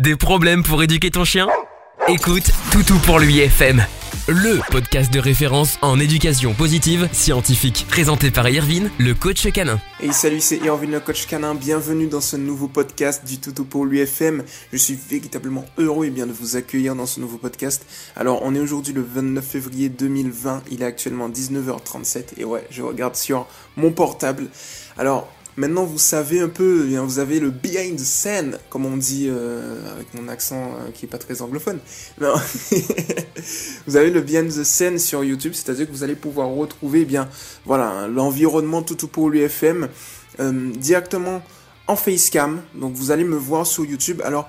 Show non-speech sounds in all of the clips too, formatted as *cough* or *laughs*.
Des problèmes pour éduquer ton chien? Écoute Toutou pour lui FM, le podcast de référence en éducation positive scientifique, présenté par Irvine, le coach canin. Et salut, c'est Irvine, le coach canin. Bienvenue dans ce nouveau podcast du Toutou pour l'UFM. Je suis véritablement heureux et bien de vous accueillir dans ce nouveau podcast. Alors, on est aujourd'hui le 29 février 2020. Il est actuellement 19h37 et ouais, je regarde sur mon portable. Alors, Maintenant, vous savez un peu, eh vous avez le behind the scene, comme on dit euh, avec mon accent euh, qui est pas très anglophone. *laughs* vous avez le behind the scene sur YouTube, c'est-à-dire que vous allez pouvoir retrouver eh bien voilà l'environnement tout pour l'UFM euh, directement en facecam. Donc vous allez me voir sur YouTube. Alors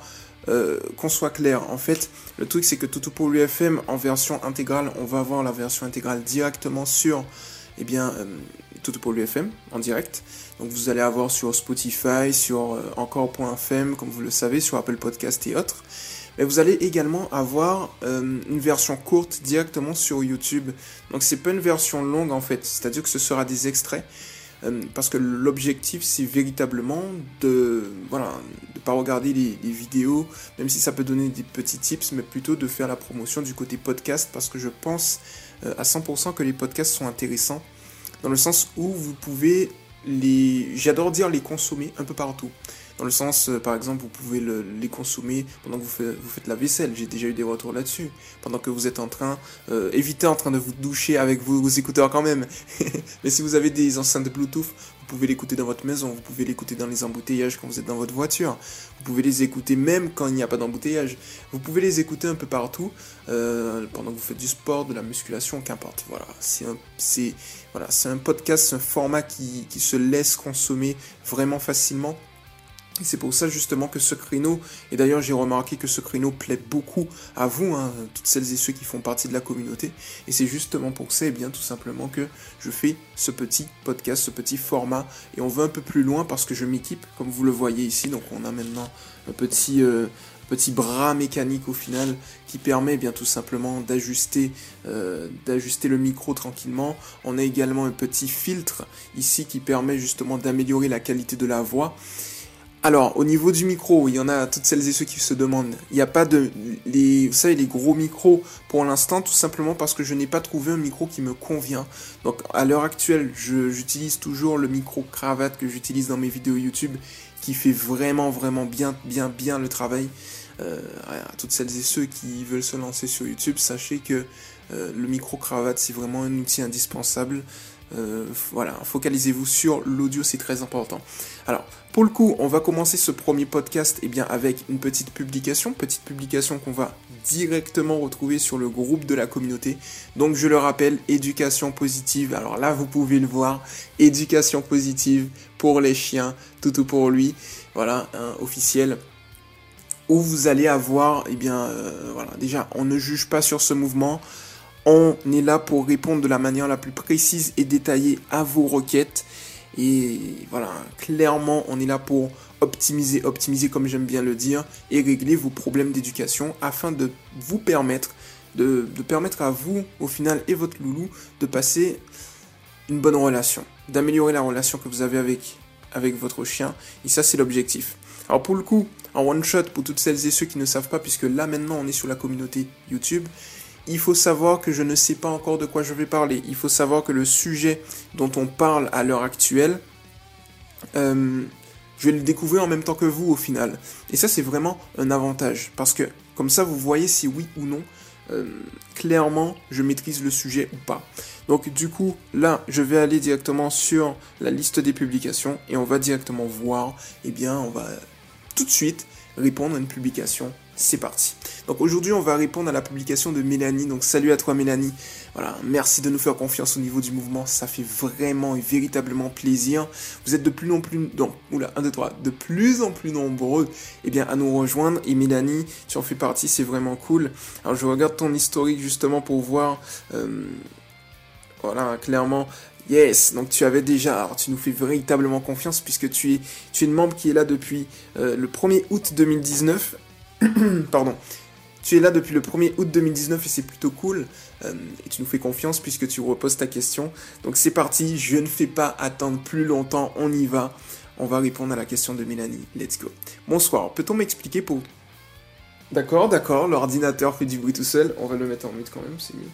qu'on soit clair, en fait, le truc c'est que tout pour l'UFM en version intégrale, on va avoir la version intégrale directement sur eh bien, tout pour l'UFM en direct. Donc vous allez avoir sur Spotify, sur euh, encore.fm, comme vous le savez, sur Apple Podcast et autres. Mais vous allez également avoir euh, une version courte directement sur YouTube. Donc c'est pas une version longue en fait, c'est-à-dire que ce sera des extraits. Euh, parce que l'objectif c'est véritablement de voilà de pas regarder les, vidéos, même si ça peut donner des petits tips, mais plutôt de faire la promotion du côté podcast parce que je pense à 100% que les podcasts sont intéressants dans le sens où vous pouvez les, j'adore dire les consommer un peu partout. Dans le sens, euh, par exemple, vous pouvez les consommer pendant que vous faites, la vaisselle. J'ai déjà eu des retours là-dessus. Pendant que vous êtes en train, euh, évitez en train de vous doucher avec vos, écouteurs quand même. *laughs* Mais si vous avez des enceintes Bluetooth, vous pouvez l'écouter dans votre maison, vous pouvez l'écouter dans les embouteillages quand vous êtes dans votre voiture. Vous pouvez les écouter même quand il n'y a pas d'embouteillage. Vous pouvez les écouter un peu partout euh, pendant que vous faites du sport, de la musculation, qu'importe. Voilà, c'est un, c'est voilà, c'est un podcast, c'est un format qui, qui se laisse consommer vraiment facilement c'est pour ça justement que ce créneau, et d'ailleurs j'ai remarqué que ce créneau plaît beaucoup à vous, hein, toutes celles et ceux qui font partie de la communauté, et c'est justement pour ça, et eh bien tout simplement que je fais ce petit podcast, ce petit format, et on va un peu plus loin parce que je m'équipe, comme vous le voyez ici, donc on a maintenant un petit, euh, bras mécanique au final qui permet eh bien tout simplement euh, d'ajuster le micro tranquillement. On a également un petit filtre ici qui permet justement d'améliorer la qualité de la voix. Alors, au niveau du micro, il y en a toutes celles et ceux qui se demandent. Il n'y a pas de, les, vous savez, les gros micros pour l'instant, tout simplement parce que je n'ai pas trouvé un micro qui me convient. Donc, à l'heure actuelle, j'utilise toujours le micro cravate que j'utilise dans mes vidéos YouTube, qui fait vraiment, vraiment bien, bien, bien le travail. Euh, à toutes celles et ceux qui veulent se lancer sur YouTube, sachez que euh, le micro cravate, c'est vraiment un outil indispensable. Euh, voilà, focalisez-vous sur l'audio, c'est très important. Alors, pour le coup, on va commencer ce premier podcast eh bien, avec une petite publication, petite publication qu'on va directement retrouver sur le groupe de la communauté. Donc, je le rappelle, éducation positive. Alors là, vous pouvez le voir, éducation positive pour les chiens, tout pour lui. Voilà, officiel où vous allez avoir, eh bien, euh, voilà, déjà, on ne juge pas sur ce mouvement. On est là pour répondre de la manière la plus précise et détaillée à vos requêtes. Et voilà, clairement, on est là pour optimiser, optimiser comme j'aime bien le dire, et régler vos problèmes d'éducation afin de vous permettre, de, permettre à vous, au final, et votre loulou, de passer une bonne relation, d'améliorer la relation que vous avez avec, avec votre chien. Et ça, c'est l'objectif. Alors pour le coup, en one shot, pour toutes celles et ceux qui ne savent pas, puisque là maintenant on est sur la communauté YouTube, il faut savoir que je ne sais pas encore de quoi je vais parler. Il faut savoir que le sujet dont on parle à l'heure actuelle, euh, je vais le découvrir en même temps que vous au final. Et ça, c'est vraiment un avantage. Parce que comme ça, vous voyez si oui ou non, euh, clairement, je maîtrise le sujet ou pas. Donc du coup, là, je vais aller directement sur la liste des publications et on va directement voir, eh bien, on va tout de suite répondre à une publication c'est parti. Donc aujourd'hui, on va répondre à la publication de Mélanie. Donc salut à toi Mélanie. Voilà, merci de nous faire confiance au niveau du mouvement. Ça fait vraiment et véritablement plaisir. Vous êtes de plus en plus, donc, oula, 1, 2, 3, de plus en plus nombreux eh bien, à nous rejoindre. Et Mélanie, tu en fais partie, c'est vraiment cool. Alors je regarde ton historique justement pour voir, euh, voilà, clairement, Yes, donc tu avais déjà, alors tu nous fais véritablement confiance puisque tu es, tu es une membre qui est là depuis euh, le 1er août 2019 *clears throat* Pardon. Tu es là depuis le 1er août 2019 et c'est plutôt cool. Euh, et tu nous fais confiance puisque tu reposes ta question. Donc c'est parti, je ne fais pas attendre plus longtemps, on y va. On va répondre à la question de Mélanie. Let's go. Bonsoir, peut-on m'expliquer pour... D'accord, d'accord, l'ordinateur fait du bruit tout seul, on va le mettre en mute quand même, c'est mieux.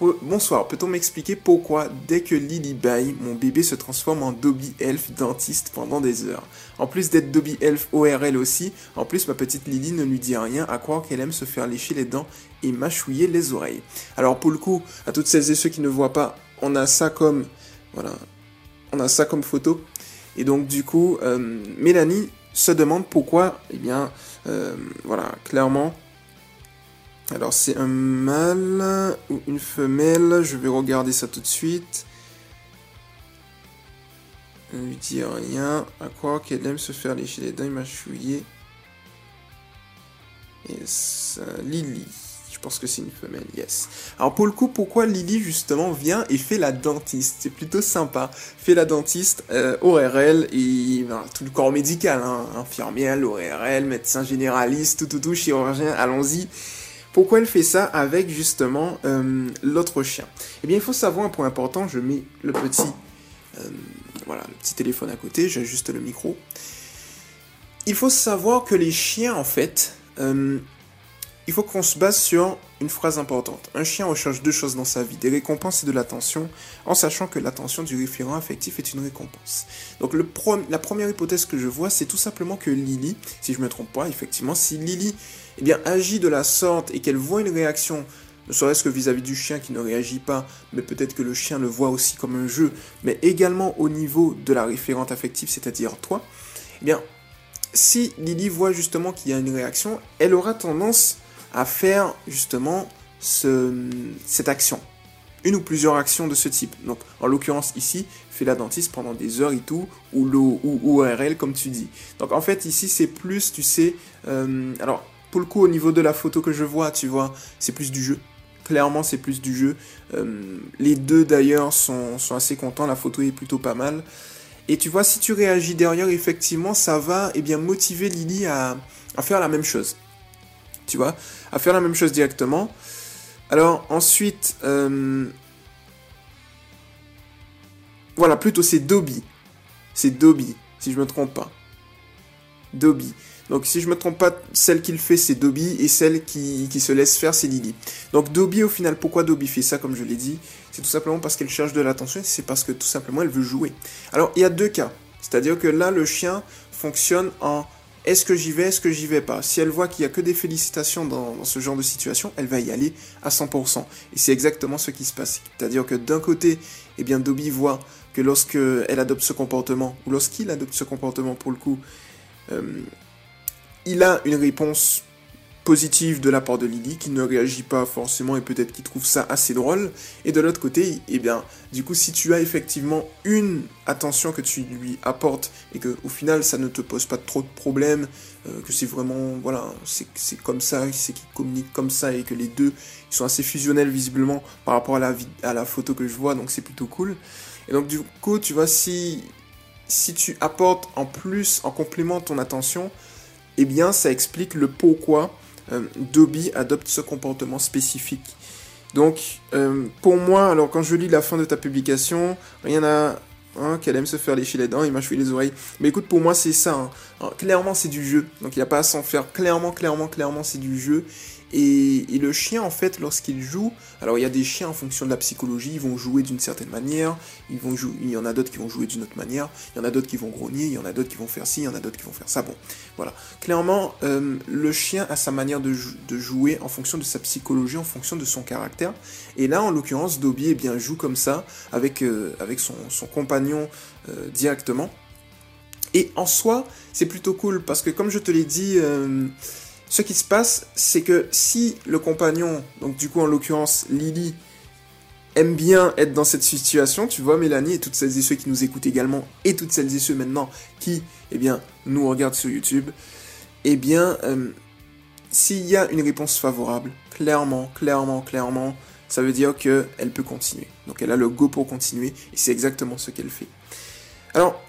Bonsoir, peut-on m'expliquer pourquoi dès que Lily baille, mon bébé se transforme en Dobby Elf dentiste pendant des heures? En plus d'être Dobby Elf ORL aussi, en plus ma petite Lily ne lui dit rien, à croire qu'elle aime se faire lécher les dents et mâchouiller les oreilles. Alors pour le coup, à toutes celles et ceux qui ne voient pas, on a ça comme... Voilà, on a ça comme photo. Et donc du coup, euh, Mélanie se demande pourquoi, eh bien, euh, voilà, clairement, alors c'est un mâle ou une femelle, je vais regarder ça tout de suite. Ne lui dit rien, à croire qu'elle aime se faire lécher les dents et mâchouiller. Et ça, Lily. Je pense que c'est une femelle, yes. Alors pour le coup, pourquoi Lily justement vient et fait la dentiste? C'est plutôt sympa. Fait la dentiste, euh, ORL et tout le corps médical, hein, infirmière, ORL, médecin généraliste, tout tout tout, chirurgien, allons-y. Pourquoi elle fait ça avec justement euh, l'autre chien? Eh bien, il faut savoir un point important. Je mets le petit, euh, voilà, petit téléphone à côté. J'ajuste le micro. Il faut savoir que les chiens, en fait, euh, il faut qu'on se base sur une phrase importante. Un chien recherche deux choses dans sa vie, des récompenses et de l'attention, en sachant que l'attention du référent affectif est une récompense. Donc la première hypothèse que je vois, c'est tout simplement que Lily, si je ne me trompe pas, effectivement, si Lily eh bien, agit de la sorte et qu'elle voit une réaction, ne serait-ce que vis-à-vis du chien qui ne réagit pas, mais peut-être que le chien le voit aussi comme un jeu, mais également au niveau de la référente affective, c'est-à-dire toi, eh bien, si Lily voit justement qu'il y a une réaction, elle aura tendance à faire justement cette action. Une ou plusieurs actions de ce type. Donc, en l'occurrence ici, fait la dentiste pendant des heures et tout, ou, l'eau, ou comme tu dis. Donc, en fait, ici, c'est plus, tu sais, euh, alors, pour le coup, au niveau de la photo que je vois, tu vois, c'est plus du jeu. Clairement, c'est plus du jeu. Euh, les deux, d'ailleurs, sont, assez contents. La photo est plutôt pas mal. Et tu vois, si tu réagis derrière, effectivement, ça va eh bien, motiver Lily à faire la même chose tu vois, à faire la même chose directement. Alors ensuite, euh, voilà, plutôt c'est Dobby. C'est Dobby, si je me trompe pas. Dobby. Donc si je me trompe pas, celle qu'il fait c'est Dobby et celle qui, qui, se laisse faire c'est Lily. Donc Dobby au final, pourquoi Dobby fait ça comme je l'ai dit? C'est tout simplement parce qu'elle cherche de l'attention c'est parce que tout simplement elle veut jouer. Alors il y a deux cas. C'est-à-dire que là le chien fonctionne en est-ce que j'y vais, est-ce que j'y vais pas? Si elle voit qu'il y a que des félicitations dans, ce genre de situation, elle va y aller à 100%. Et c'est exactement ce qui se passe. C'est-à-dire que d'un côté, eh bien, Dobby voit que lorsque elle adopte ce comportement, ou lorsqu'il adopte ce comportement pour le coup, euh, il a une réponse positive de la part de Lily qui ne réagit pas forcément et peut-être qui trouve ça assez drôle. Et de l'autre côté, eh bien, du coup, si tu as effectivement une attention que tu lui apportes et que au final ça ne te pose pas trop de problèmes, euh, que c'est vraiment, voilà, c'est comme ça, c'est qu'ils communiquent comme ça et que les deux ils sont assez fusionnels visiblement par rapport à la, à photo que je vois, donc c'est plutôt cool. Et donc du coup, tu vois, si, si tu apportes en plus, en complément ton attention, eh bien ça explique le pourquoi Dobby adopte ce comportement spécifique. Donc, euh, pour moi, alors quand je lis la fin de ta publication, rien à... Hein, qu'elle aime se faire lécher les dents, il m'a choué les oreilles. Mais écoute, pour moi, c'est ça. Hein. clairement, c'est du jeu. Donc, il n'y a pas à s'en faire. Clairement, clairement, clairement, c'est du jeu. Et, le chien, en fait, lorsqu'il joue, alors il y a des chiens en fonction de la psychologie, ils vont jouer d'une certaine manière, il y en a d'autres qui vont jouer d'une autre manière, il y en a d'autres qui vont grogner, il y en a d'autres qui vont faire ci, il y en a d'autres qui vont faire ça. Bon, voilà. Clairement, euh, le chien a sa manière de, jouer en fonction de sa psychologie, en fonction de son caractère. Et là, en l'occurrence, Dobby eh bien, joue comme ça, avec, euh, avec son, compagnon euh, directement. Et en soi, c'est plutôt cool, parce que comme je te l'ai dit ce qui se passe, c'est que si le compagnon, donc du coup en l'occurrence Lily, aime bien être dans cette situation, tu vois Mélanie et toutes celles et ceux qui nous écoutent également, et toutes celles et ceux maintenant qui, eh bien, nous regardent sur YouTube, eh bien, euh, s'il y a une réponse favorable, clairement, clairement, clairement, ça veut dire qu'elle peut continuer. Donc elle a le go pour continuer, et c'est exactement ce qu'elle fait. Alors,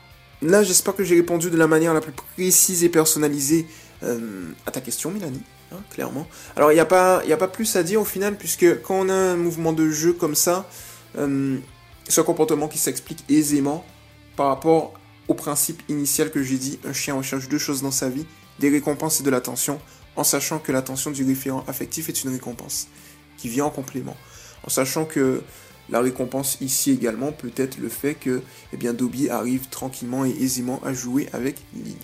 là, j'espère que j'ai répondu de la manière la plus précise et personnalisée euh, à ta question, Mélanie, hein, clairement. Alors, il n'y a, pas, a pas plus à dire au final, puisque quand on a un mouvement de jeu comme ça, euh, c'est un comportement qui s'explique aisément par rapport au principe initial que j'ai dit, un chien recherche deux choses dans sa vie, des récompenses et de l'attention, en sachant que l'attention du référent affectif est une récompense qui vient en complément. En sachant que la récompense ici également peut être le fait que eh Dobby arrive tranquillement et aisément à jouer avec Lily.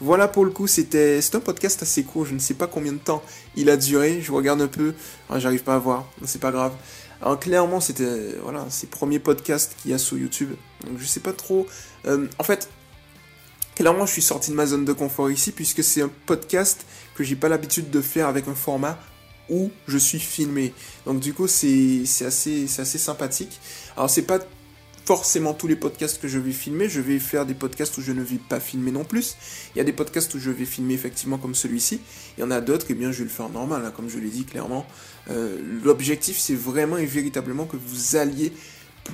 Voilà pour le coup, c'était un podcast assez court, je ne sais pas combien de temps il a duré, je regarde un peu, ah, j'arrive pas à voir, c'est pas grave. Alors clairement, c'était voilà, ses premiers podcasts qu'il y a sur YouTube. Donc je sais pas trop. Euh, en fait, clairement, je suis sorti de ma zone de confort ici puisque c'est un podcast que j'ai pas l'habitude de faire avec un format où je suis filmé. Donc du coup, c'est assez, assez sympathique. Alors c'est pas forcément tous les podcasts que je vais filmer, je vais faire des podcasts où je ne vais pas filmer non plus. Il y a des podcasts où je vais filmer effectivement comme celui-ci. Il y en a d'autres, et eh bien je vais le faire normal, hein, comme je l'ai dit clairement. Euh, l'objectif c'est vraiment et véritablement que vous alliez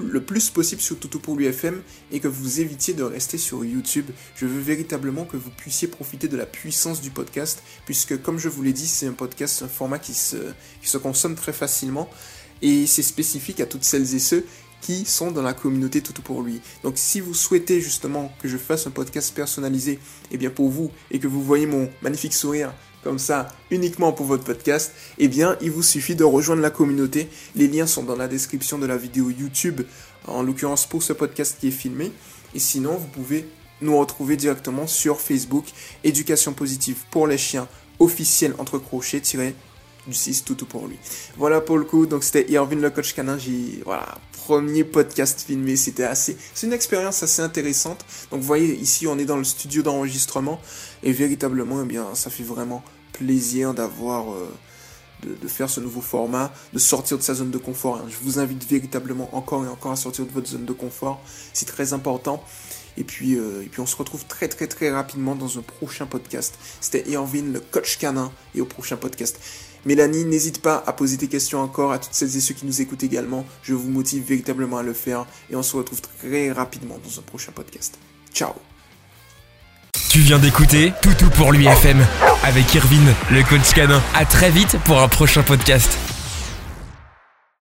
le plus possible sur Toutou pour l'UFM et que vous évitiez de rester sur YouTube. Je veux véritablement que vous puissiez profiter de la puissance du podcast, puisque comme je vous l'ai dit, c'est un podcast, un format qui se, consomme très facilement et c'est spécifique à toutes celles et ceux qui sont dans la communauté Toutou pour lui. Donc si vous souhaitez justement que je fasse un podcast personnalisé, et eh bien pour vous et que vous voyez mon magnifique sourire comme ça uniquement pour votre podcast, eh bien il vous suffit de rejoindre la communauté. Les liens sont dans la description de la vidéo YouTube, en l'occurrence pour ce podcast qui est filmé. Et sinon, vous pouvez nous retrouver directement sur Facebook, Éducation positive pour les chiens officiel entre crochets du 6 tout pour lui. Voilà pour le coup, donc c'était Irvin le coach canin, j'ai voilà, premier podcast filmé, c'était assez c'est une expérience assez intéressante. Donc vous voyez ici on est dans le studio d'enregistrement et véritablement eh bien ça fait vraiment plaisir d'avoir euh, de, faire ce nouveau format, de sortir de sa zone de confort. Hein. Je vous invite véritablement encore et encore à sortir de votre zone de confort. C'est très important. Et puis, euh, et puis on se retrouve très très très rapidement dans un prochain podcast. C'était Irvin, le coach canin, et au prochain podcast. Mélanie, n'hésite pas à poser tes questions encore à toutes celles et ceux qui nous écoutent également. Je vous motive véritablement à le faire et on se retrouve très rapidement dans un prochain podcast. Ciao Tu viens d'écouter Toutou pour l'UFM avec Irvine, le coach canin. À très vite pour un prochain podcast.